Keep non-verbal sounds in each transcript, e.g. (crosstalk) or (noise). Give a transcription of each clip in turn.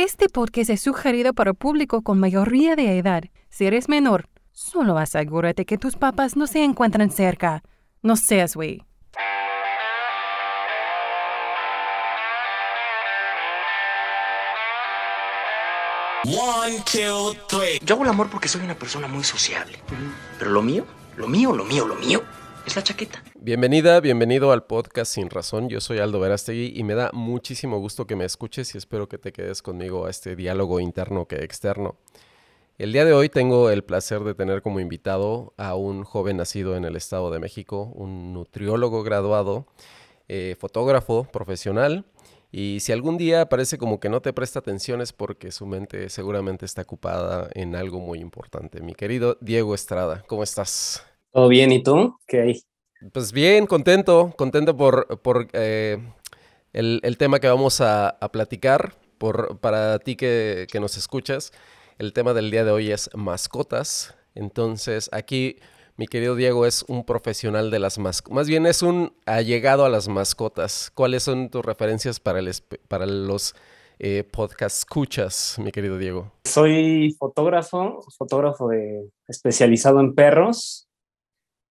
Este podcast es sugerido para público con mayoría de edad. Si eres menor, solo asegúrate que tus papás no se encuentran cerca. No seas güey. One, two, three. Yo hago el amor porque soy una persona muy sociable. Pero lo mío, lo mío, lo mío, lo mío es la chaqueta. Bienvenida, bienvenido al podcast Sin Razón. Yo soy Aldo Verástegui y me da muchísimo gusto que me escuches y espero que te quedes conmigo a este diálogo interno que externo. El día de hoy tengo el placer de tener como invitado a un joven nacido en el Estado de México, un nutriólogo graduado, eh, fotógrafo profesional. Y si algún día parece como que no te presta atención es porque su mente seguramente está ocupada en algo muy importante. Mi querido Diego Estrada, ¿cómo estás? ¿Todo bien? ¿Y tú? ¿Qué hay? Pues bien, contento, contento por, por eh, el, tema que vamos a, platicar. Por, para ti que, que, nos escuchas, el tema del día de hoy es mascotas. Entonces, aquí mi querido Diego es un profesional de las mascotas. Más bien es un allegado a las mascotas. ¿Cuáles son tus referencias para, el, para los eh, podcast escuchas, mi querido Diego? Soy fotógrafo, fotógrafo de, especializado en perros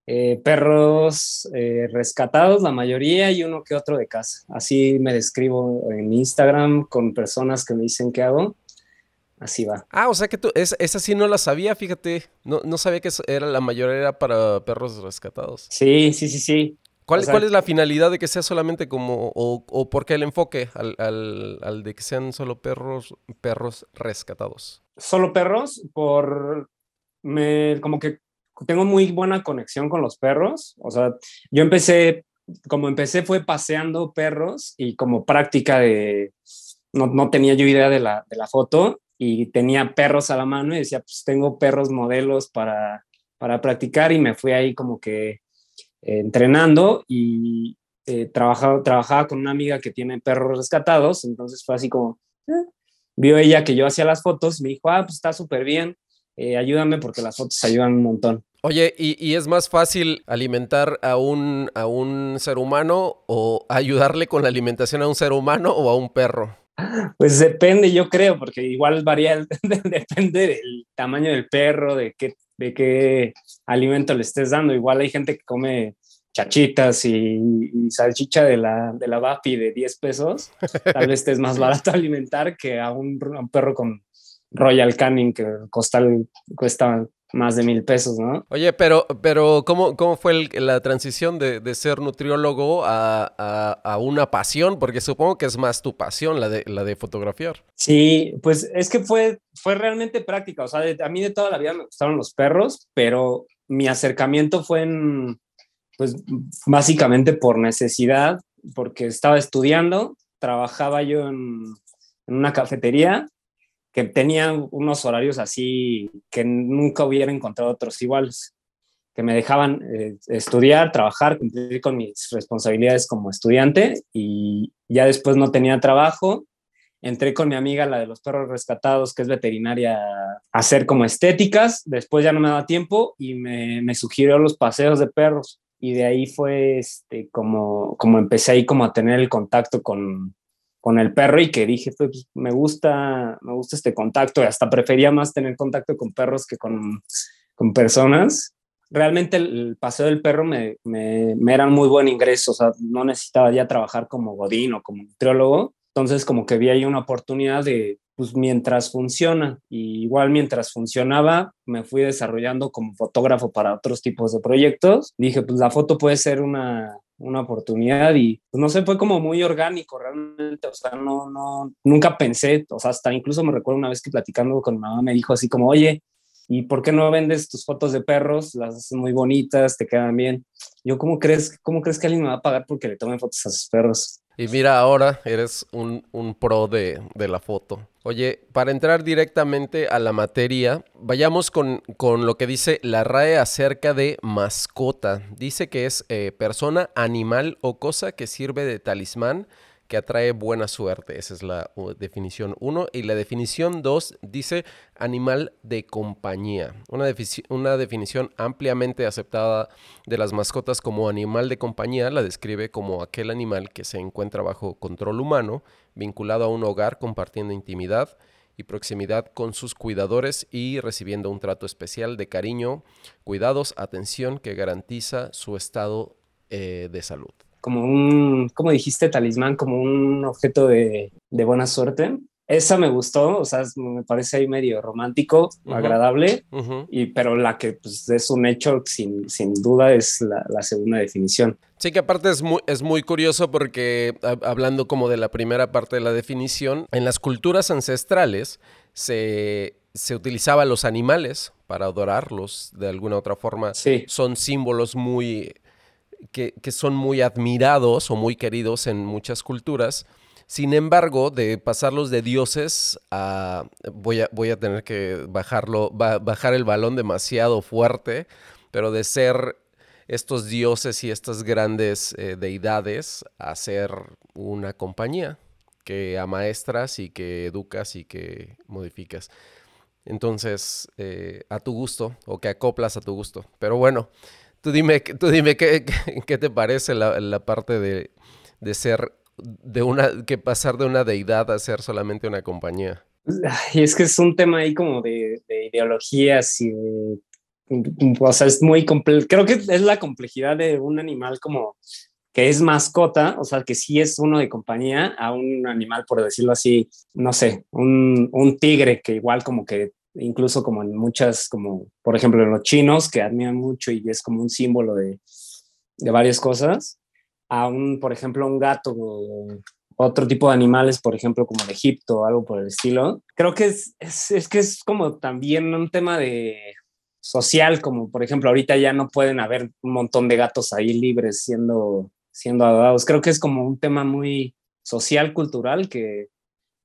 eh, perros eh, rescatados, la mayoría, y uno que otro de casa. Así me describo en Instagram con personas que me dicen qué hago. Así va. Ah, o sea que tú, es, esa sí no la sabía, fíjate. No, no sabía que era la mayoría era para perros rescatados. Sí, sí, sí, sí. ¿Cuál, ¿Cuál, es la finalidad de que sea solamente como, o, o por qué el enfoque al, al, al, de que sean solo perros, perros rescatados? Solo perros, por, me, como que tengo muy buena conexión con los perros. O sea, yo empecé, como empecé fue paseando perros y como práctica de, no, no tenía yo idea de la, de la, foto y tenía perros a la mano y decía, pues tengo perros modelos para, para practicar y me fui ahí como que eh, entrenando y eh, trabajaba, trabajaba con una amiga que tiene perros rescatados, entonces fue así como, eh, vio ella que yo hacía las fotos, me dijo, ah, pues está súper bien, eh, ayúdame porque las fotos ayudan un montón. Oye, ¿y, es más fácil alimentar a un, a un ser humano o ayudarle con la alimentación a un ser humano o a un perro? Pues depende, yo creo, porque igual varía, (laughs) depende del tamaño del perro, de qué, de qué alimento le estés dando. Igual hay gente que come chachitas y, salchicha de la, de la Bafi de 10 pesos. Tal vez estés más (laughs) barato alimentar que a un, a un perro con Royal Canin que cuesta, cuesta más de mil pesos, ¿no? Oye, pero, pero ¿cómo, cómo fue la transición de, de ser nutriólogo a, a, una pasión? Porque supongo que es más tu pasión, la de, la de fotografiar. Sí, pues es que fue, fue realmente práctica. O sea, a mí de toda la vida me gustaron los perros, pero mi acercamiento fue en, pues básicamente por necesidad, porque estaba estudiando, trabajaba yo en, en una cafetería que tenían unos horarios así que nunca hubiera encontrado otros iguales, que me dejaban eh, estudiar, trabajar, cumplir con mis responsabilidades como estudiante y ya después no tenía trabajo. Entré con mi amiga, la de los perros rescatados, que es veterinaria, a hacer como estéticas. Después ya no me daba tiempo y me, me sugirió los paseos de perros. Y de ahí fue este, como, como empecé ahí como a tener el contacto con, con el perro y que dije, pues me gusta, me gusta este contacto, y hasta prefería más tener contacto con perros que con, con personas. Realmente el, paseo del perro me, me, me, era muy buen ingreso, o sea, no necesitaba ya trabajar como godín o como nutriólogo, entonces como que vi ahí una oportunidad de, pues mientras funciona, y igual mientras funcionaba, me fui desarrollando como fotógrafo para otros tipos de proyectos. Dije, pues la foto puede ser una, una oportunidad y pues, no sé, fue como muy orgánico realmente, o sea, no, no, nunca pensé, o sea, hasta incluso me recuerdo una vez que platicando con mi mamá me dijo así como, oye, ¿y por qué no vendes tus fotos de perros? Las haces muy bonitas, te quedan bien. Yo, ¿cómo crees, cómo crees que alguien me va a pagar porque le tomen fotos a sus perros? Y mira, ahora eres un, un pro de, de, la foto. Oye, para entrar directamente a la materia, vayamos con, con, lo que dice la RAE acerca de mascota. Dice que es eh, persona, animal o cosa que sirve de talismán, que atrae buena suerte. Esa es la definición 1. Y la definición 2 dice animal de compañía. Una, definición ampliamente aceptada de las mascotas como animal de compañía la describe como aquel animal que se encuentra bajo control humano, vinculado a un hogar compartiendo intimidad y proximidad con sus cuidadores y recibiendo un trato especial de cariño, cuidados, atención que garantiza su estado eh, de salud. Como un, como dijiste, talismán, como un objeto de, de buena suerte. Esa me gustó, o sea, me parece ahí medio romántico, agradable, y, pero la que pues, es un hecho sin, sin duda es la, la, segunda definición. Sí, que aparte es muy, es muy curioso porque hablando como de la primera parte de la definición, en las culturas ancestrales se, se utilizaba los animales para adorarlos de alguna otra forma. Sí. Son símbolos muy... Que, son muy admirados o muy queridos en muchas culturas sin embargo, de pasarlos de dioses a... Voy a, voy a tener que bajarlo, bajar el balón demasiado fuerte, pero de ser estos dioses y estas grandes eh, deidades a ser una compañía que amaestras y que educas y que modificas. Entonces, eh, a tu gusto o que acoplas a tu gusto. Pero bueno, tú dime, tú dime qué, qué te parece la, la parte de, de ser de una, que pasar de una deidad a ser solamente una compañía. Y es que es un tema ahí como de, ideologías y o sea, es muy complejo. Creo que es la complejidad de un animal como que es mascota, o sea, que sí es uno de compañía, a un animal, por decirlo así, no sé, un, un tigre que igual como que incluso como en muchas, como por ejemplo en los chinos, que admiran mucho y es como un símbolo de, de varias cosas, a un, por ejemplo, un gato o otro tipo de animales, por ejemplo, como de Egipto o algo por el estilo. Creo que es, es, que es como también un tema de social, como por ejemplo, ahorita ya no pueden haber un montón de gatos ahí libres siendo, siendo adorados. Creo que es como un tema muy social, cultural, que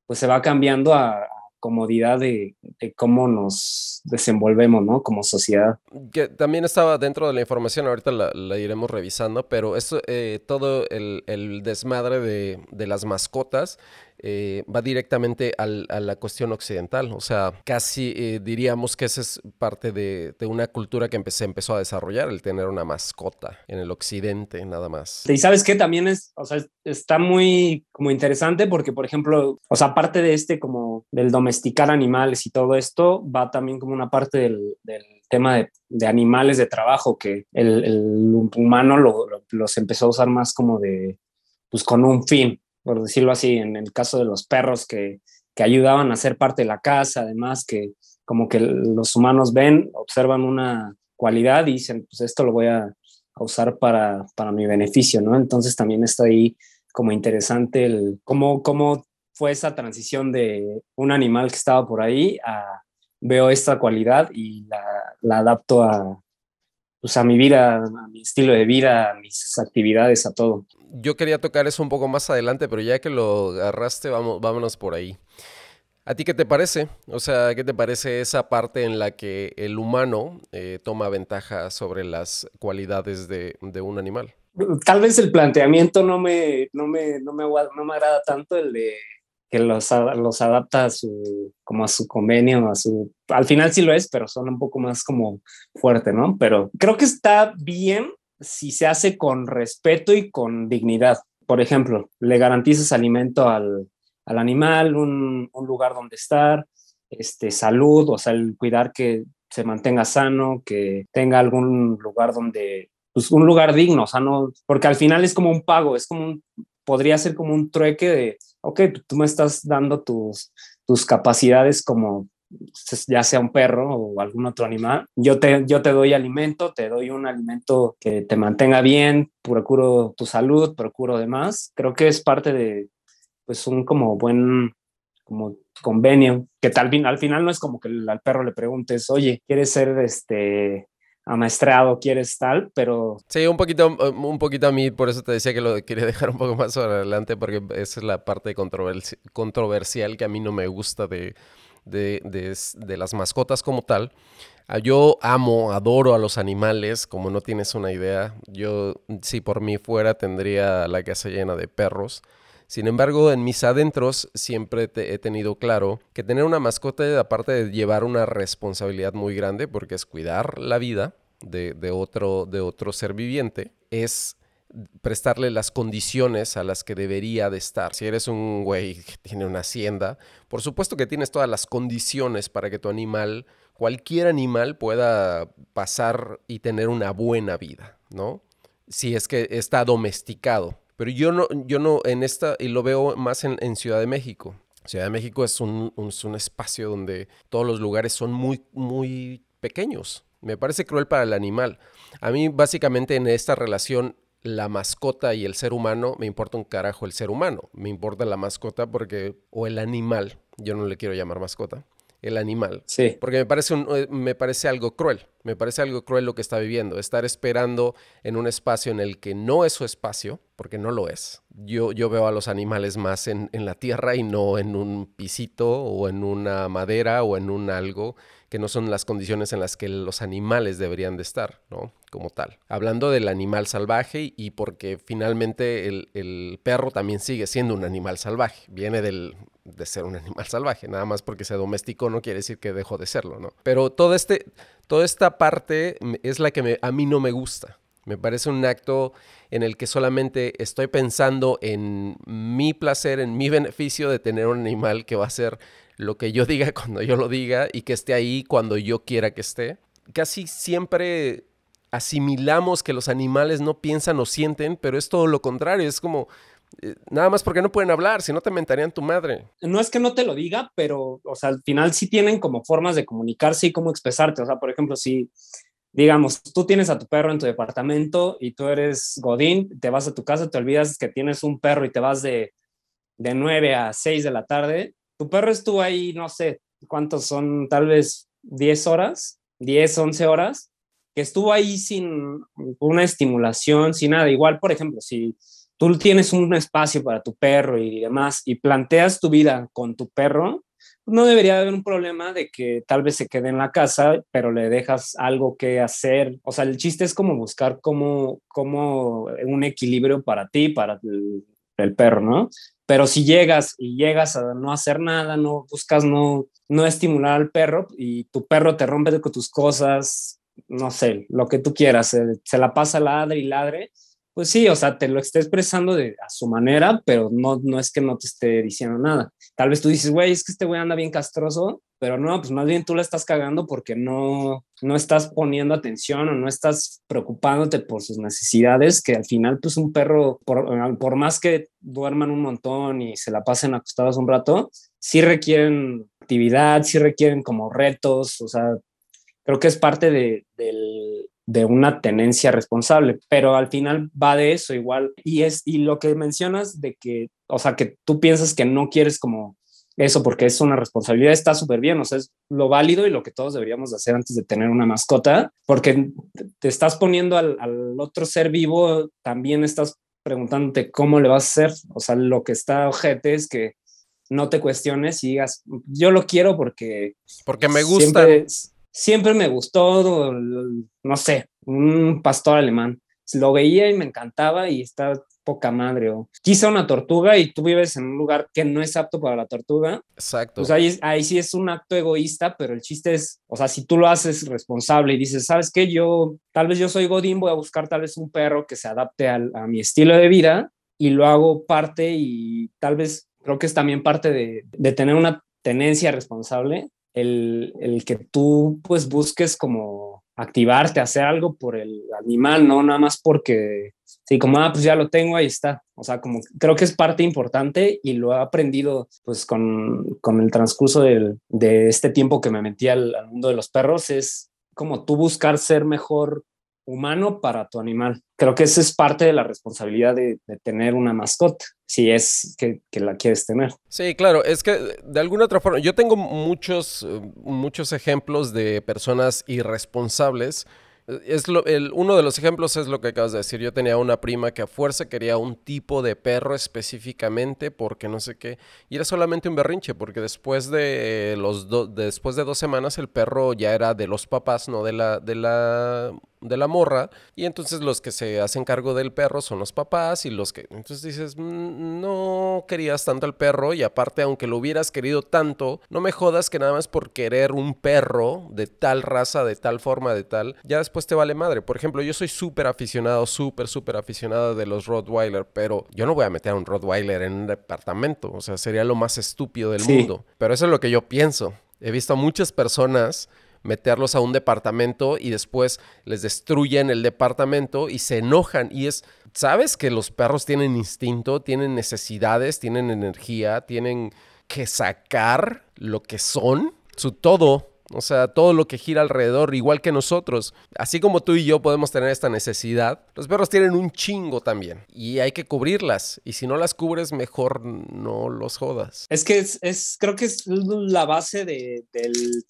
pues se va cambiando a, comodidad de, cómo nos desenvolvemos, ¿no? Como sociedad. Que también estaba dentro de la información, ahorita la, iremos revisando, pero esto, eh, todo el, desmadre de, de, las mascotas eh, va directamente a la cuestión occidental. O sea, casi eh, diríamos que esa es parte de, una cultura que se empezó a desarrollar, el tener una mascota en el occidente, nada más. Y sabes que también es, o sea, está muy como interesante porque, por ejemplo, o sea, aparte de este como del domesticar animales y todo esto, va también como una parte del, tema de, animales de trabajo que el, humano los empezó a usar más como de, pues con un fin, por decirlo así, en el caso de los perros que, que ayudaban a ser parte de la casa, además que como que los humanos ven, observan una cualidad y dicen, pues esto lo voy a, usar para, para, mi beneficio, ¿no? Entonces también está ahí como interesante el cómo, cómo fue esa transición de un animal que estaba por ahí a veo esta cualidad y la, la adapto a, pues a mi vida, a mi estilo de vida, a mis actividades, a todo. Yo quería tocar eso un poco más adelante, pero ya que lo agarraste, vamos, vámonos por ahí. ¿A ti qué te parece? O sea, ¿qué te parece esa parte en la que el humano eh, toma ventaja sobre las cualidades de, de, un animal? Tal vez el planteamiento no me, no me, no me, no me agrada tanto el de que los, los adapta a su, como a su convenio, a su, al final sí lo es, pero son un poco más como fuerte, ¿no? Pero creo que está bien si se hace con respeto y con dignidad. Por ejemplo, le garantizas alimento al, al animal, un, un, lugar donde estar, este, salud, o sea, el cuidar que se mantenga sano, que tenga algún lugar donde, pues un lugar digno, o sea, no, porque al final es como un pago, es como un, podría ser como un trueque de, ok, tú me estás dando tus, tus capacidades como ya sea un perro o algún otro animal, yo te, yo te doy alimento, te doy un alimento que te mantenga bien, procuro tu salud, procuro demás. Creo que es parte de, pues, un como buen como convenio, que tal, al final no es como que al perro le preguntes, oye, ¿quieres ser este amaestrado, quieres tal, pero... Sí, un poquito, un poquito a mí, por eso te decía que lo quería (laughs) dejar un poco más adelante, porque esa es la parte controversial que a mí no me gusta de, de, de, las mascotas como tal. Ah, yo amo, adoro a los animales, como no tienes una idea. Yo, si por mí fuera, tendría la casa llena de perros. Sin embargo, en mis adentros siempre he tenido claro que tener una mascota, aparte de llevar una responsabilidad muy grande, porque es cuidar la vida de, otro, de otro ser viviente, es prestarle las condiciones a las que debería de estar. Si eres un güey que tiene una hacienda, por supuesto que tienes todas las condiciones para que tu animal, cualquier animal pueda pasar y tener una buena vida, ¿no? Si es que está domesticado. Pero yo no, yo no, en esta, y lo veo más en, Ciudad de México. Ciudad de México es un, un, espacio donde todos los lugares son muy, muy pequeños. Me parece cruel para el animal. A mí, básicamente, en esta relación, la mascota y el ser humano, me importa un carajo el ser humano. Me importa la mascota porque, o el animal, yo no le quiero llamar mascota, el animal. Sí. Porque me parece, un, eh, me parece algo cruel. Me parece algo cruel lo que está viviendo. Estar esperando en un espacio en el que no es su espacio, porque no lo es. Yo, yo veo a los animales más en, en la tierra y no en un pisito o en una madera o en un algo que no son las condiciones en las que los animales deberían de estar, ¿no? Como tal. Hablando del animal salvaje y porque finalmente el, perro también sigue siendo un animal salvaje, viene del, de ser un (laughs) animal salvaje, nada más porque se domesticó no quiere decir que dejó de serlo, ¿no? Pero todo este, toda esta parte es la que a mí no me gusta. Me parece un acto en el que solamente estoy pensando en mi placer, en mi beneficio de tener un animal que va a ser lo que yo diga (laughs) cuando yo lo diga y que esté ahí cuando yo quiera que esté. Casi siempre asimilamos que los animales no piensan o sienten, pero es todo lo contrario, es como nada más porque no pueden hablar, si no te mentarían tu madre. No es que no te lo diga, pero o sea, al final sí tienen como formas de comunicarse y cómo expresarte, o sea, por ejemplo, si digamos, tú tienes a tu perro en tu departamento y tú eres Godín, te vas a tu casa, te olvidas que tienes un perro y te vas de, de 9 a 6 de la tarde, tu perro estuvo ahí, no sé cuántos son, tal vez 10 horas, 10, 11 horas, que estuvo ahí sin una estimulación, sin nada. Igual, por ejemplo, si tú tienes un espacio para tu perro y demás y planteas tu vida con tu perro, no debería haber un problema de que tal vez se quede en la casa, pero le dejas algo que hacer. O sea, el chiste es como buscar como, como un equilibrio para ti, para el, perro, ¿no? Pero si llegas y llegas a no hacer nada, no buscas no, no estimular al perro y tu perro te rompe con tus cosas, no sé, lo que tú quieras, se, la pasa ladre y ladre, pues sí, o sea, te lo está expresando de, a su manera, pero no, no es que no te esté diciendo nada. Tal vez tú dices, güey, es que este güey anda bien castroso, pero no, pues más bien tú la estás cagando porque no, no estás poniendo atención o no estás preocupándote por sus necesidades, que al final, pues un perro, por, por más que duerman un montón y se la pasen acostados un rato, sí requieren actividad, sí requieren como retos, o sea, creo que es parte de, del, de una tenencia responsable, pero al final va de eso igual. Y es y lo que mencionas de que, o sea, que tú piensas que no quieres como eso porque es una responsabilidad, está súper bien, o sea, es lo válido y lo que todos deberíamos hacer antes de tener una mascota, porque te estás poniendo al, al otro ser vivo, también estás preguntándote cómo le vas a hacer, o sea, lo que está ojete es que no te cuestiones y digas, yo lo quiero porque... Porque me gusta siempre me gustó, no sé, un pastor alemán. Lo veía y me encantaba y está poca madre. O quise una tortuga y tú vives en un lugar que no es apto para la tortuga. Exacto. Pues ahí, ahí sí es un acto egoísta, pero el chiste es, o sea, si tú lo haces responsable y dices, ¿sabes qué? Yo, tal vez yo soy Godín, voy a buscar tal vez un perro que se adapte a mi estilo de vida y lo hago parte y tal vez creo que es también parte de, de tener una tenencia responsable el, que tú pues busques como activarte, hacer algo por el animal, no nada más porque, sí, como, ah, pues ya lo tengo, ahí está. O sea, como creo que es parte importante y lo he aprendido pues con, el transcurso de este tiempo que me metí al, al mundo de los perros, es como tú buscar ser mejor humano para tu animal. Creo que esa es parte de la responsabilidad de, tener una mascota, si es que, la quieres tener. Sí, claro, es que de alguna otra forma, yo tengo muchos, muchos ejemplos de personas irresponsables. Es lo, el, uno de los ejemplos es lo que acabas de decir. Yo tenía una prima que a fuerza quería un tipo de perro específicamente porque no sé qué. Y era solamente un berrinche porque después de, los después de dos semanas el perro ya era de los papás, no de la, de la de la morra y entonces los que se hacen cargo del perro son los papás y los que entonces dices mm, no querías tanto al perro y aparte aunque lo hubieras querido tanto no me jodas que nada más por querer un perro de tal raza de tal forma de tal ya después te vale madre por ejemplo yo soy súper aficionado súper súper aficionado de los Rottweiler pero yo no voy a meter a un Rottweiler en un departamento o sea sería lo más estúpido del mundo pero eso es lo que yo pienso. He visto a muchas personas meterlos a un departamento y después les destruyen el departamento y se enojan. Y es, sabes que los perros tienen instinto, tienen necesidades, tienen energía, tienen que sacar lo que son, su todo o sea, todo lo que gira alrededor, igual que nosotros. Así como tú y yo podemos tener esta necesidad, los perros tienen un chingo también. Y hay que cubrirlas. Y si no las cubres, mejor no los jodas. Es que es, creo que es la base de,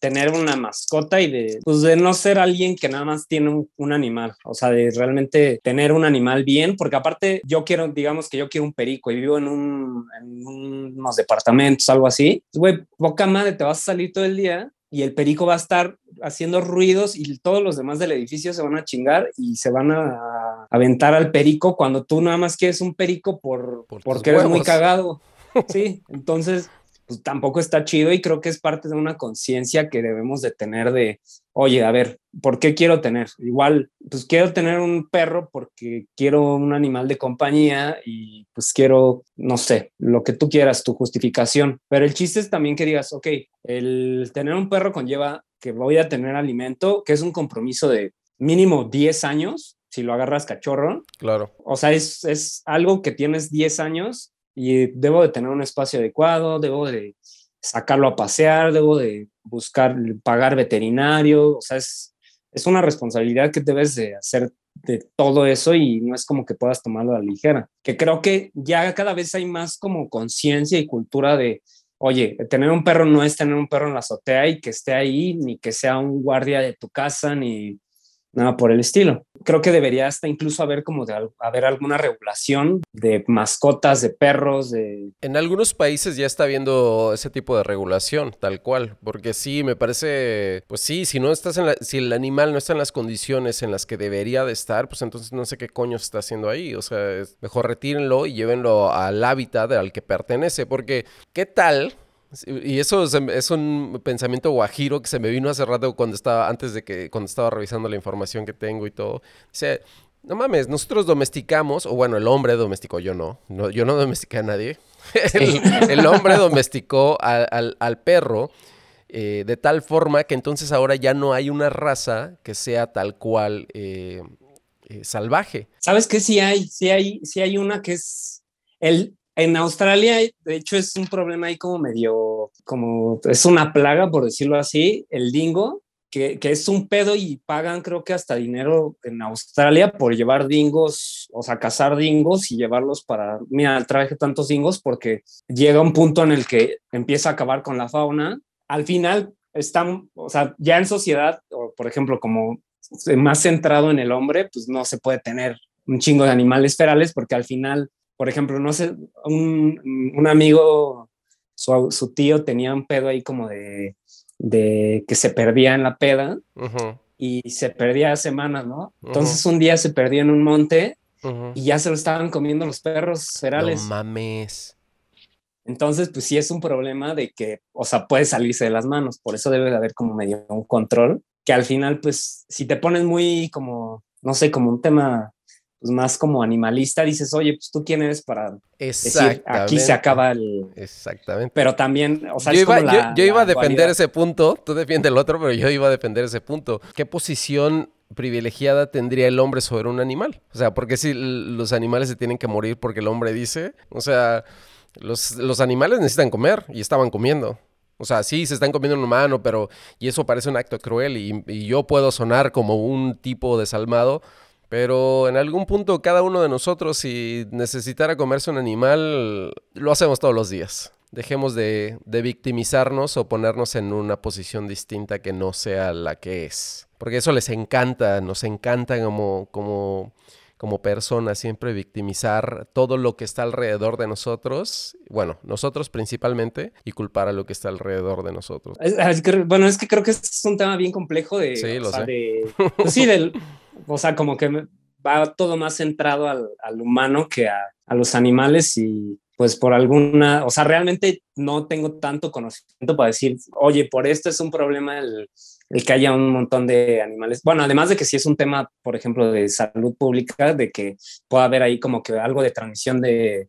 tener una mascota y de, pues de no ser alguien que nada más tiene un, animal. O sea, de realmente tener un animal bien. Porque aparte, yo quiero, digamos que yo quiero un perico y vivo en, un, en unos departamentos, algo así. Güey, poca madre, te vas a salir todo el día y el perico va a estar haciendo ruidos y todos los demás del edificio se van a chingar y se van a aventar al perico cuando tú nada más quieres un perico por, porque eres muy cagado. (laughs) Sí, entonces pues tampoco está chido y creo que es parte de una conciencia que debemos de tener de, oye, a ver, ¿por qué quiero tener? Igual, pues quiero tener un perro porque quiero un animal de compañía y pues quiero, no sé, lo que tú quieras, tu justificación. Pero el chiste es también que digas, ok, el tener un perro conlleva que voy a tener alimento, que es un compromiso de mínimo 10 años, si lo agarras cachorro. Claro. O sea, es, es algo que tienes 10 años y debo de tener un espacio adecuado, debo de sacarlo a pasear, debo de buscar, pagar veterinario, o sea, es, es una responsabilidad que debes de hacer de todo eso y no es como que puedas tomarlo a la ligera, que creo que ya cada vez hay más como conciencia y cultura de, oye, tener un perro no es tener un perro en la azotea y que esté ahí, ni que sea un guardia de tu casa, ni nada por el estilo. Creo que debería hasta incluso haber como de haber alguna regulación de mascotas, de perros, de... En algunos países ya está habiendo ese tipo de regulación, tal cual, porque sí, me parece, pues sí, si no estás en la, si el animal no está en las condiciones en las que debería de estar, pues entonces no sé qué coño está haciendo ahí, o sea, es mejor retírenlo y llévenlo al hábitat al que pertenece, porque ¿qué tal y eso es, un pensamiento guajiro que se me vino hace rato cuando estaba, antes de que, cuando estaba revisando la información que tengo y todo. Dice, no mames, nosotros domesticamos, o bueno, el hombre domesticó, yo no, yo no domestiqué a nadie. (laughs) el, hombre domesticó al, perro eh, de tal forma que entonces ahora ya no hay una raza que sea tal cual eh, eh, salvaje. ¿Sabes qué? Sí hay, sí hay, sí hay una que es el, en Australia, de hecho, es un problema ahí como medio, como es una plaga, por decirlo así, el dingo, que, que, es un pedo y pagan creo que hasta dinero en Australia por llevar dingos, o sea, cazar dingos y llevarlos para, mira, traje tantos dingos porque llega un punto en el que empieza a acabar con la fauna. Al final están, o sea, ya en sociedad, por ejemplo, como más centrado en el hombre, pues no se puede tener un chingo de animales ferales porque al final por ejemplo, no sé, un, amigo, su, tío tenía un pedo ahí como de, que se perdía en la peda y se perdía semanas, ¿no? Entonces un día se perdió en un monte y ya se lo estaban comiendo los perros ferales. No mames. Entonces, pues sí es un problema de que, o sea, puede salirse de las manos, por eso debe de haber como medio un control, que al final, pues, si te pones muy como, no sé, como un tema pues más como animalista, dices, oye, pues tú quién eres para decir, aquí se acaba el... Exactamente. Pero también, o sea, yo, iba, yo, iba a defender ese punto, tú defiendes el otro, pero yo iba a defender ese punto. ¿Qué posición privilegiada tendría el hombre sobre un animal? O sea, porque si los animales se tienen que morir porque el hombre dice, o sea, los, los animales necesitan comer y estaban comiendo. O sea, sí, se están comiendo un humano, pero... Y eso parece un acto cruel y, y yo puedo sonar como un tipo desalmado, pero en algún punto cada uno de nosotros, si necesitara comerse un animal, lo hacemos todos los días. Dejemos de, victimizarnos o ponernos en una posición distinta que no sea la que es. Porque eso les encanta, nos encanta como, como, como personas siempre victimizar todo lo que está alrededor de nosotros, bueno, nosotros principalmente, y culpar a lo que está alrededor de nosotros. bueno, es que creo que es un tema bien complejo de... Sí, lo sé. De, (laughs) pues sí, del o sea, como que va todo más centrado al, al humano que a, a, los animales y pues por alguna, o sea, realmente no tengo tanto conocimiento para decir, oye, por esto es un problema el, el que haya un montón de animales. Bueno, además de que si es un tema, por ejemplo, de salud pública, de que pueda haber ahí como que algo de transmisión de,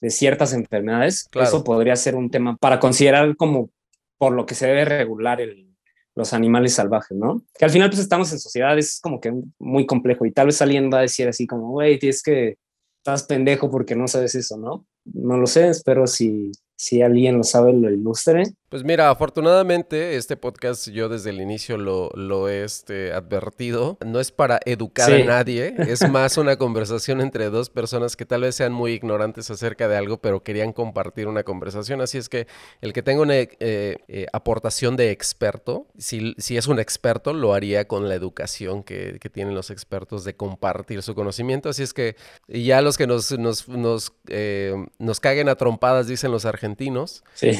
de ciertas enfermedades, claro. eso podría ser un tema para considerar como por lo que se debe regular el, los animales salvajes, ¿no? Que al final pues estamos en sociedad, es como que muy complejo y tal vez alguien va a decir así como, güey, tienes que, estás pendejo porque no sabes eso, ¿no? No lo sé, espero si, si alguien lo sabe lo ilustre. Pues mira, afortunadamente este podcast yo desde el inicio lo, lo he este, advertido. No es para educar sí. a nadie, es (laughs) más una conversación entre dos personas que tal vez sean muy ignorantes acerca de algo, pero querían compartir una conversación. Así es que el que tenga una eh, eh, aportación de experto, si, si, es un experto, lo haría con la educación que, que, tienen los expertos de compartir su conocimiento. Así es que ya los que nos, nos, nos, eh, nos caguen a trompadas, dicen los argentinos, sí.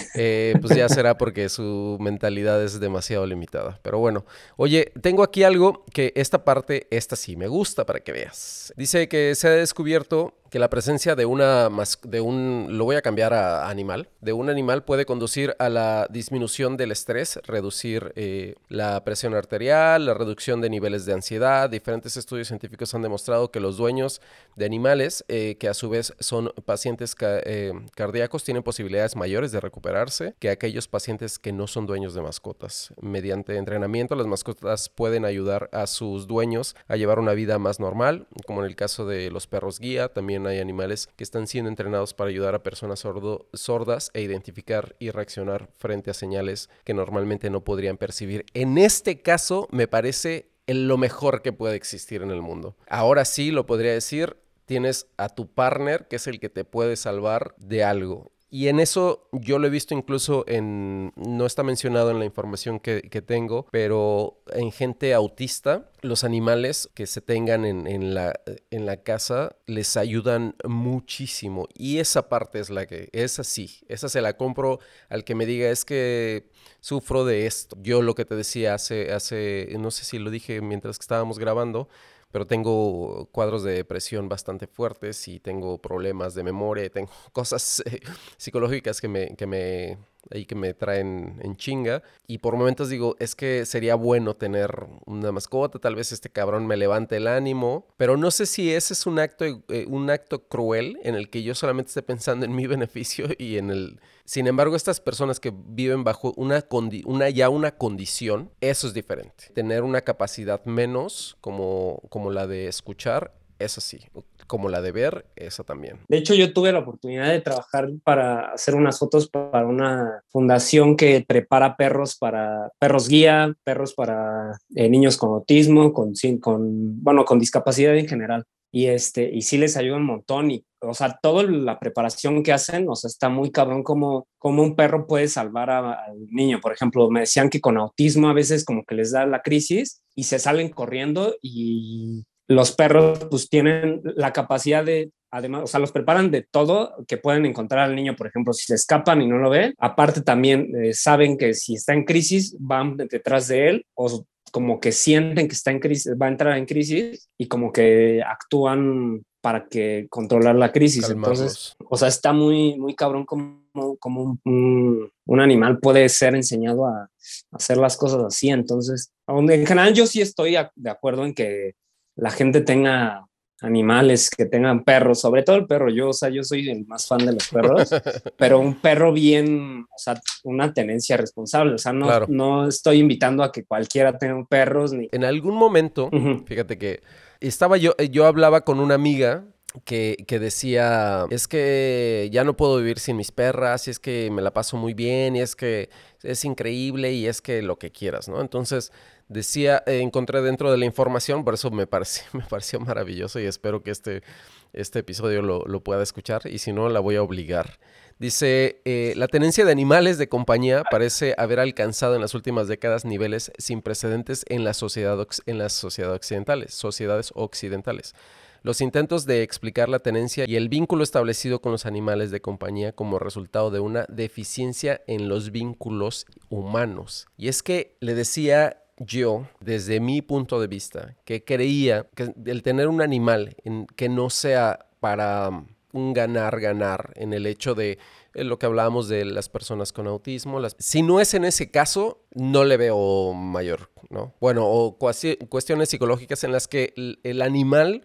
pues ya (laughs) porque su mentalidad es demasiado limitada. Pero bueno, oye, tengo aquí algo que esta parte, esta sí me gusta para que veas. Dice que se ha descubierto que la presencia de una de un lo voy a cambiar a animal de un animal puede conducir a la disminución del estrés reducir eh, la presión arterial la reducción de niveles de ansiedad. Diferentes estudios científicos han demostrado que los dueños de animales eh, que a su vez son pacientes ca eh, cardíacos tienen posibilidades mayores de recuperarse que aquellos pacientes que no son dueños de mascotas. Mediante entrenamiento las mascotas pueden ayudar a sus dueños a llevar una vida más normal como en el caso de los perros guía también hay animales que están siendo entrenados para ayudar a personas sordas e identificar y reaccionar frente a señales que normalmente no podrían percibir. En este caso, me parece lo mejor que puede existir en el mundo. Ahora sí lo podría decir, tienes a tu partner que es el que te puede salvar de algo. Y en eso yo lo he visto incluso en, no está mencionado en la información que, que tengo, pero en gente autista, los animales que se tengan en, en, la, en la casa les ayudan muchísimo. Y esa parte es la que, esa sí, esa se la compro al que me diga es que sufro de esto. Yo lo que te decía hace, hace, no sé si lo dije mientras que estábamos grabando, pero tengo cuadros de depresión bastante fuertes y tengo problemas de memoria, tengo (laughs) cosas eh, psicológicas que me, que me ahí que me traen en chinga. Y por momentos digo, es que sería bueno tener una mascota, tal vez este cabrón me levante el ánimo, pero no sé si ese es un acto, eh, un acto cruel en el que yo solamente esté pensando en mi (laughs) beneficio y en el... Sin embargo, estas personas que viven bajo una, una ya una condición, eso es diferente. Tener una capacidad menos como, como la de escuchar, eso sí, como la de ver, esa también. De hecho, yo tuve la oportunidad de trabajar para hacer unas fotos para una fundación que prepara perros para perros guía, perros para eh, niños con autismo, con, con, bueno, con discapacidad en general. Y, este, y sí les ayuda un montón y, o sea, toda la preparación que hacen, o sea, está muy cabrón como, como un perro puede salvar al niño. Por ejemplo, me decían que con autismo a veces como que les da la crisis y se salen corriendo y los perros pues tienen la capacidad de, además, o sea, los preparan de todo que pueden encontrar al niño, por ejemplo, si se escapan y no lo ven. Aparte también eh, saben que si está en crisis van detrás de él o como que sienten que está en crisis, va a entrar en crisis y como que actúan para que controlar la crisis. Calmarlos. Entonces, o sea, está muy, muy cabrón como, como un, un, un, animal puede ser enseñado a, a, hacer las cosas así. Entonces, en general yo sí estoy de acuerdo en que la gente tenga animales, que tengan perros, sobre todo el perro. Yo, o sea, yo soy el más fan de los perros, (laughs) pero un perro bien, o sea, una tenencia responsable. O sea, no, claro. no estoy invitando a que cualquiera tenga perros. Ni... En algún momento, uh -huh. fíjate que estaba yo, yo hablaba con una amiga que, decía, es que ya no puedo vivir sin mis perras, y es que me la paso muy bien, y es que es increíble, y es que lo que quieras, ¿no? Entonces decía, eh, encontré dentro de la información, por eso me pareció, (laughs) me pareció maravilloso y espero que este, este episodio lo, lo pueda escuchar, y si no, la voy a obligar. Dice, eh, la tenencia de animales de compañía parece haber alcanzado en las últimas décadas niveles sin precedentes en la sociedad, en las sociedades occidentales, sociedades occidentales. Los intentos de explicar la tenencia y el vínculo establecido con los animales de compañía como resultado de una deficiencia en los vínculos humanos. Y es que le decía yo, desde mi punto de vista, que creía que el tener un animal que no sea para um, un ganar-ganar en el hecho de eh, lo que hablábamos de las personas con autismo. si no es en ese caso, no le veo mayor, ¿no? Bueno, o cuestiones psicológicas en las que el, animal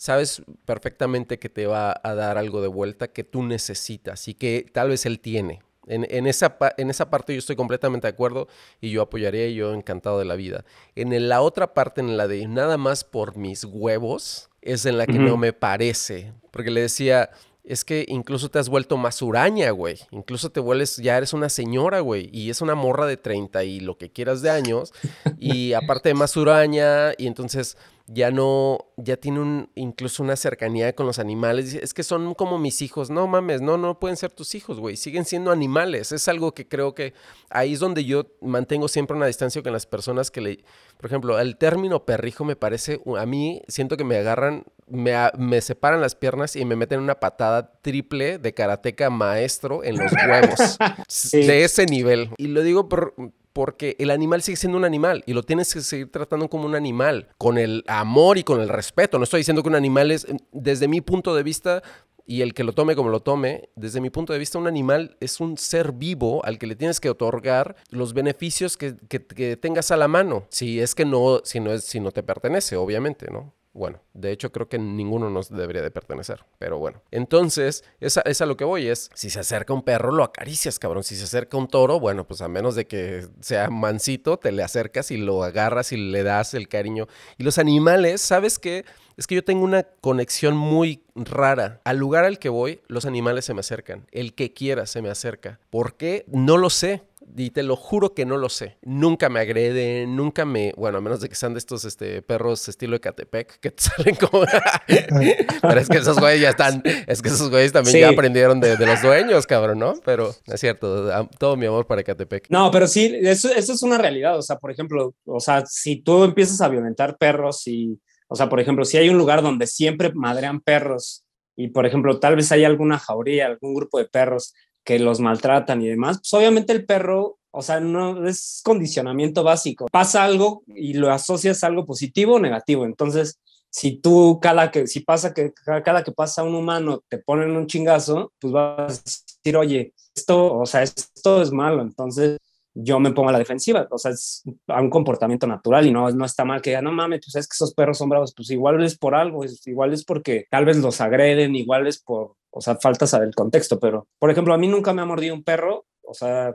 sabes perfectamente que te va a dar algo de vuelta que tú necesitas y que tal vez él tiene. En, esa, en esa parte yo estoy completamente de acuerdo y yo apoyaría y yo encantado de la vida. En la otra parte, en la de nada más por mis huevos, es en la que no me parece. Porque le decía, es que incluso te has vuelto más huraña, güey. Incluso te vuelves, ya eres una señora, güey. Y es una morra de 30 y lo que quieras de años. Y aparte de más huraña, y entonces ya no, ya tiene un, incluso una cercanía con los animales. Es que son como mis hijos. No mames, no, no pueden ser tus hijos, güey. Siguen siendo animales. Es algo que creo que ahí es donde yo mantengo siempre una distancia con las personas que le, por ejemplo, el término perrijo me parece, a mí siento que me agarran, me, me separan las piernas y me meten una patada triple de karateca maestro en los huevos. (laughs) De ese nivel. Y lo digo por, porque el animal sigue siendo un animal y lo tienes que seguir tratando como un animal, con el amor y con el respeto. No estoy diciendo que un animal es, desde mi punto de vista, y el que lo tome como lo tome, desde mi punto de vista, un animal es un ser vivo al que le tienes que otorgar los beneficios que, que tengas a la mano. Si es que no, si no es, si no te pertenece, obviamente, ¿no? Bueno, de hecho creo que ninguno nos debería de pertenecer, pero bueno. Entonces, esa es a lo que voy, es, si se acerca un perro, lo acaricias, cabrón. Si se acerca un toro, bueno, pues a menos de que sea mansito, te le acercas y lo agarras y le das el cariño. Y los animales, ¿sabes qué? Es que yo tengo una conexión muy rara. Al lugar al que voy, los animales se me acercan. El que quiera se me acerca. ¿Por qué? No lo sé y te lo juro que no lo sé. Nunca me agreden, nunca me, bueno, a menos de que sean de estos este, perros estilo de Catepec que te (laughs) salen como... (laughs) Pero es que esos güeyes ya están, es que esos güeyes también ya aprendieron de, los dueños, cabrón, ¿no? Pero es cierto, todo mi amor para Catepec. No, pero sí, eso, eso es una realidad. O sea, por ejemplo, o sea, si tú empiezas a violentar perros y, o sea, por ejemplo, si hay un lugar donde siempre madrean perros y, por ejemplo, tal vez hay alguna jauría, algún grupo de perros que los maltratan y demás, pues obviamente el perro, o sea, no es condicionamiento básico. Pasa algo y lo asocias a algo positivo o negativo. Entonces, si tú cada que, si pasa que cada que pasa un humano te ponen un chingazo, pues vas a decir, oye, esto, o sea, esto es malo. Entonces, yo me pongo a la defensiva. O sea, es un comportamiento natural y no, no está mal que diga, no mames, pues es que esos perros son bravos. Pues igual es por algo, igual es porque tal vez los agreden, igual es por, o sea, falta saber el contexto. Pero, por ejemplo, a mí nunca me ha mordido un perro. O sea,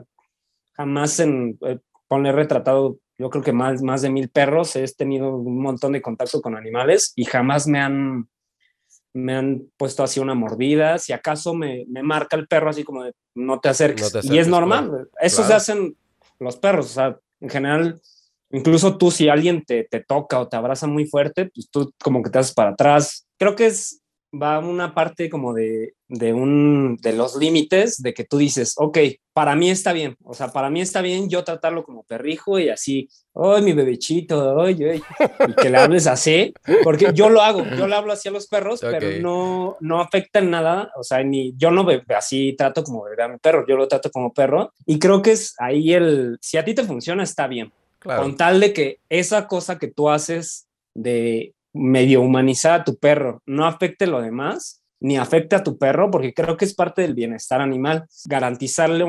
jamás en eh, poner retratado, yo creo que más, más de mil perros. He tenido un montón de contacto con animales y jamás me han me han puesto así una mordida, si acaso me, me marca el perro así como de no te acerques, y es normal, eso se hacen los perros, o sea, en general, incluso tú si alguien te, te toca o te abraza muy fuerte, pues tú como que te haces para atrás. Creo que es, va una parte como de, de, un, de los límites de que tú dices, ok, para mí está bien, o sea, para mí está bien yo tratarlo como perrijo y así, ay, mi bebechito, ay, y que le hables así, porque yo lo hago, yo le hablo así a los perros, pero no, no afecta en nada, o sea, ni yo no así trato como bebé a mi perro, yo lo trato como perro y creo que es ahí el, si a ti te funciona, está bien. Con tal de que esa cosa que tú haces de medio humanizar a tu perro, no afecte lo demás, ni afecte a tu perro, porque creo que es parte del bienestar animal. Garantizarle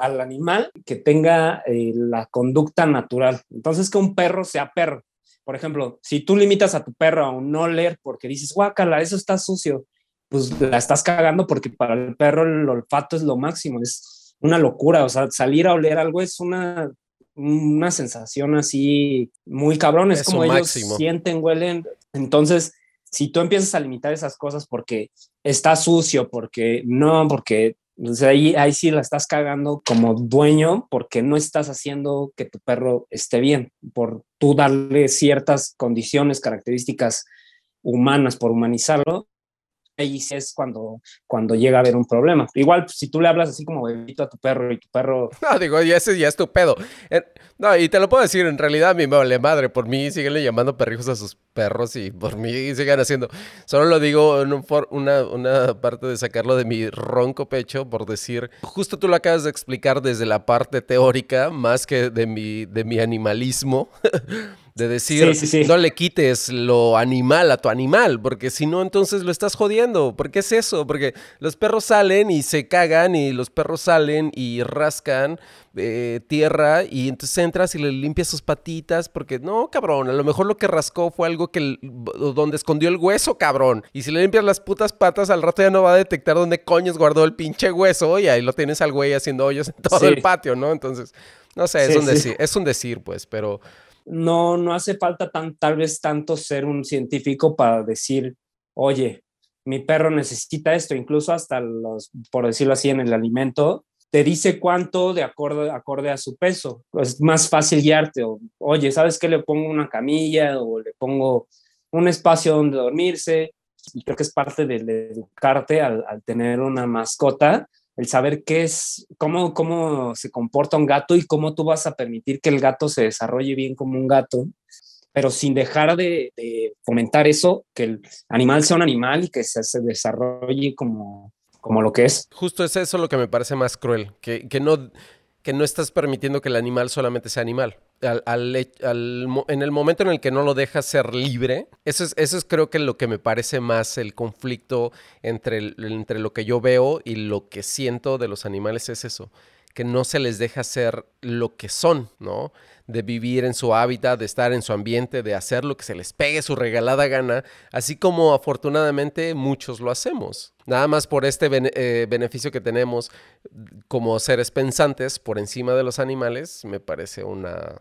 al animal que tenga eh, la conducta natural. Entonces, que un perro sea perro. Por ejemplo, si tú limitas a tu perro a un no leer porque dices, guácala, eso está sucio, pues la estás cagando porque para el perro el olfato es lo máximo, es una locura. O sea, salir a oler algo es una una sensación así muy cabrón, es, como ellos sienten, huelen. Entonces, si tú empiezas a limitar esas cosas porque está sucio, porque no, porque ahí, ahí sí la estás cagando como dueño porque no estás haciendo que tu perro esté bien, por tú darle ciertas condiciones, características humanas, por humanizarlo, ahí es cuando, cuando llega a haber un problema. Igual, pues, si tú le hablas así como bebito a tu perro y tu perro... (laughs) No, digo, ya ese ya es tu pedo. No, y te lo puedo decir, en realidad me vale madre. Por mí siguen llamando perrijos a sus perros y por mí sigan haciendo. Solo lo digo en una, una parte de sacarlo de mi ronco pecho por decir, justo tú lo acabas de explicar desde la parte teórica, más que de mi, de mi animalismo. (laughs) De decir, no le quites lo animal a tu animal, porque si no, entonces lo estás jodiendo. ¿Por qué es eso? Porque los perros salen y se cagan y los perros salen y rascan eh, tierra y entonces entras y le limpias sus patitas porque no, cabrón, a lo mejor lo que rascó fue algo que donde escondió el hueso, cabrón. Y si le limpias las putas patas, al rato ya no va a detectar dónde coños guardó el pinche hueso y ahí lo tienes al güey haciendo hoyos en todo el patio, ¿no? Entonces, no sé, es un decir, es un decir, pues, pero no, no hace falta tan, tal vez tanto ser un científico para decir, oye, mi perro necesita esto, incluso hasta los, por decirlo así, en el alimento, te dice cuánto de acorde, acorde a su peso. Es más fácil guiarte. O, oye, ¿sabes qué? Le pongo una camilla o le pongo un espacio donde dormirse. Y creo que es parte de, educarte al tener una mascota, el saber qué es, cómo, cómo se comporta un gato y cómo tú vas a permitir que el gato se desarrolle bien como un gato, pero sin dejar de, fomentar eso, que el animal sea un animal y que se, se, desarrolle como, como lo que es. Justo es eso lo que me parece más cruel, que, que no que no estás permitiendo que el animal solamente sea animal. En el momento en el que no lo dejas ser libre, eso es, eso es creo que lo que me parece más el conflicto entre, entre lo que yo veo y lo que siento de los animales es eso, que no se les deja ser lo que son, ¿no? De vivir en su hábitat, de estar en su ambiente, de hacer lo que se les pegue su regalada gana, así como afortunadamente muchos lo hacemos. Nada más por este eh, beneficio que tenemos como seres pensantes por encima de los animales, me parece una,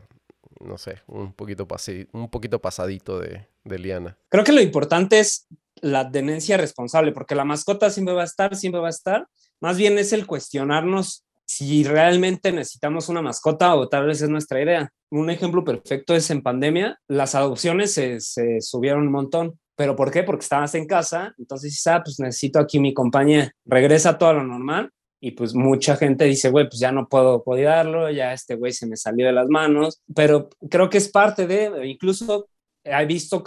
no sé, un poquito, un poquito pasadito de, de liana. Creo que lo importante es la tenencia responsable, porque la mascota siempre va a estar, siempre va a estar. Más bien es el cuestionarnos si realmente necesitamos una mascota o tal vez es nuestra idea. Un ejemplo perfecto es en pandemia, las adopciones se, subieron un montón ¿Pero por qué? Porque estabas en casa, entonces ah, pues necesito aquí mi compañía, regresa todo a lo normal y pues mucha gente dice, güey, pues ya no puedo cuidarlo, ya este güey se me salió de las manos, pero creo que es parte de, incluso he visto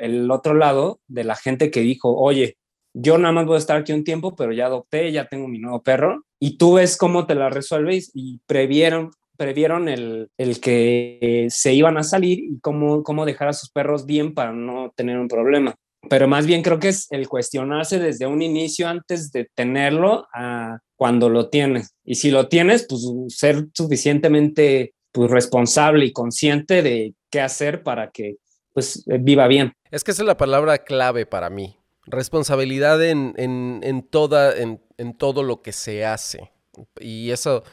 el otro lado de la gente que dijo, oye, yo nada más voy a estar aquí un tiempo, pero ya adopté, ya tengo mi nuevo perro, y tú ves cómo te la resuelves y previeron, previeron el, el que se iban a salir y cómo, cómo dejar a sus perros bien para no tener un problema. Pero más bien creo que es el cuestionarse desde un inicio antes de tenerlo a cuando lo tienes. Y si lo tienes, pues ser suficientemente pues, responsable y consciente de qué hacer para que pues viva bien. Es que esa es la palabra clave para mí. Responsabilidad en, en, en toda, en todo lo que se hace. Y eso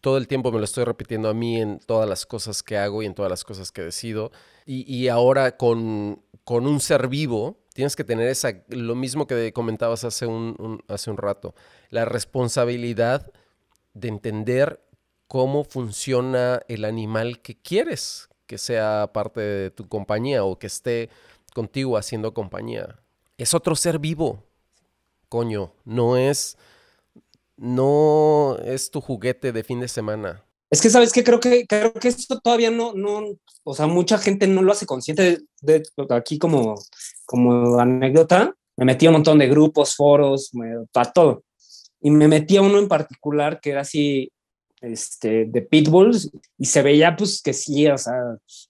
todo el tiempo me lo estoy repitiendo a mí en todas las cosas que hago y en todas las cosas que decido. Y, ahora con, con, un ser vivo, tienes que tener esa, lo mismo que comentabas hace un, hace un rato, la responsabilidad de entender cómo funciona el animal que quieres que sea parte de tu compañía o que esté contigo haciendo compañía. Es otro ser vivo, coño, no es no es tu juguete de fin de semana. Es que, ¿sabes qué? Creo que, creo que esto todavía no, no, o sea, mucha gente no lo hace consciente de, aquí como, como anécdota. Me metí a un montón de grupos, foros, para todo. Y me metí a uno en particular que era así, este, de pitbulls, y se veía pues que sí, o sea,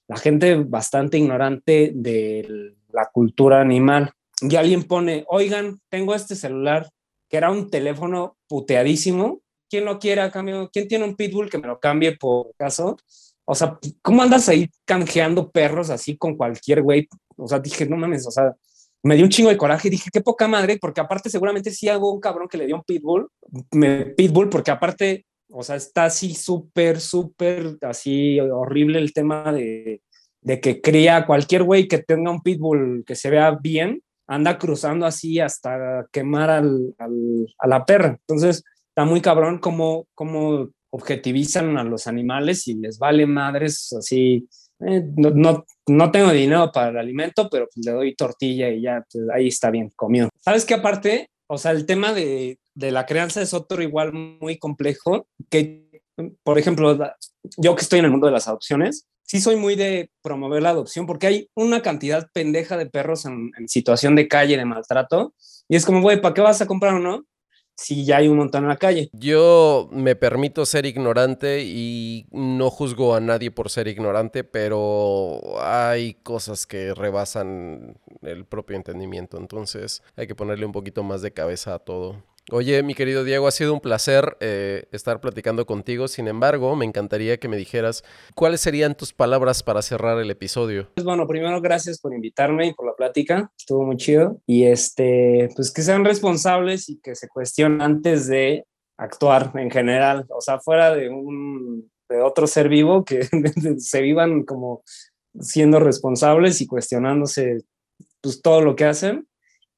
la gente bastante ignorante de la cultura animal. Y alguien pone, oigan, tengo este celular que era un teléfono puteadísimo. ¿Quién lo quiere a cambio? ¿Quién tiene un pitbull que me lo cambie por caso? O sea, ¿cómo andas ahí canjeando perros así con cualquier güey? O sea, dije, no mames, o sea, me dio un chingo de coraje dije, qué poca madre, porque aparte seguramente sí hago un cabrón que le dio un pitbull, me, pitbull, porque aparte, o sea, está así súper, súper, así horrible el tema de, de que cría cualquier güey que tenga un pitbull que se vea bien, anda cruzando así hasta quemar al, a la perra. Entonces, está muy cabrón cómo, cómo objetivizan a los animales y les vale madres así eh, no, no, tengo dinero para el alimento, pero pues le doy tortilla y ya, pues, ahí está bien, comió. ¿Sabes qué aparte? O sea, el tema de, de la crianza es otro igual muy complejo, que, por ejemplo, yo que estoy en el mundo de las adopciones, sí soy muy de promover la adopción porque hay una cantidad pendeja de perros en, situación de calle, de maltrato, y es como, güey, ¿para qué vas a comprar uno? si ya hay un montón en la calle. Yo me permito ser ignorante y no juzgo a nadie por ser ignorante, pero hay cosas que rebasan el propio entendimiento, entonces hay que ponerle un poquito más de cabeza a todo. Oye, mi querido Diego, ha sido un placer eh, estar platicando contigo. Sin embargo, me encantaría que me dijeras cuáles serían tus palabras para cerrar el episodio. Pues bueno, primero gracias por invitarme y por la plática. Estuvo muy chido. Y este, pues que sean responsables y que se cuestionen antes de actuar en general. O sea, fuera de un de otro ser vivo, que (laughs) se vivan como siendo responsables y cuestionándose pues todo lo que hacen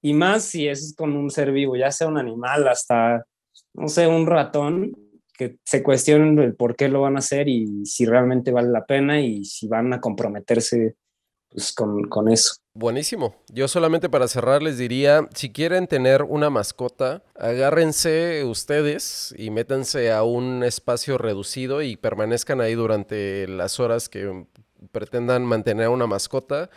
y más si es con un ser vivo, ya sea un animal, hasta, no sé, un ratón, que se cuestionen el por qué lo van a hacer y si realmente vale la pena y si van a comprometerse pues, con, con eso. Buenísimo. Yo solamente para cerrar les diría, si quieren tener una mascota, agárrense ustedes y métanse a un espacio reducido y permanezcan ahí durante las horas que pretendan mantener una mascota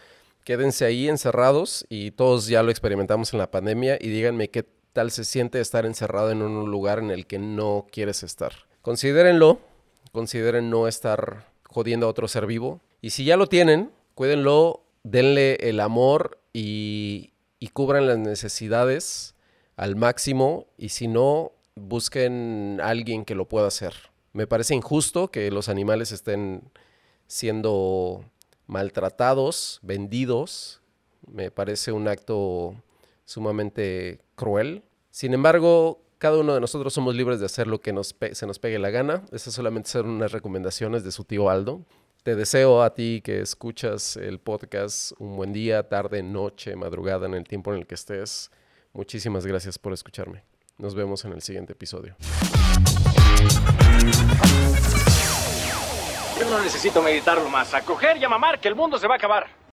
quédense ahí encerrados y todos ya lo experimentamos en la pandemia y díganme qué tal se siente estar encerrado en un lugar en el que no quieres estar. Considérenlo, consideren no estar jodiendo a otro ser vivo y si ya lo tienen, cuídenlo, denle el amor y, y cubran las necesidades al máximo y si no, busquen a alguien que lo pueda hacer. Me parece injusto que los animales estén siendo maltratados, vendidos. Me parece un acto sumamente cruel. Sin embargo, cada uno de nosotros somos libres de hacer lo que nos se nos pegue la gana. Esas solamente son unas recomendaciones de su tío Aldo. Te deseo a ti que escuchas el podcast un buen día, tarde, noche, madrugada, en el tiempo en el que estés. Muchísimas gracias por escucharme. Nos vemos en el siguiente episodio. Yo no necesito meditarlo más. A coger y a mamar, que el mundo se va a acabar.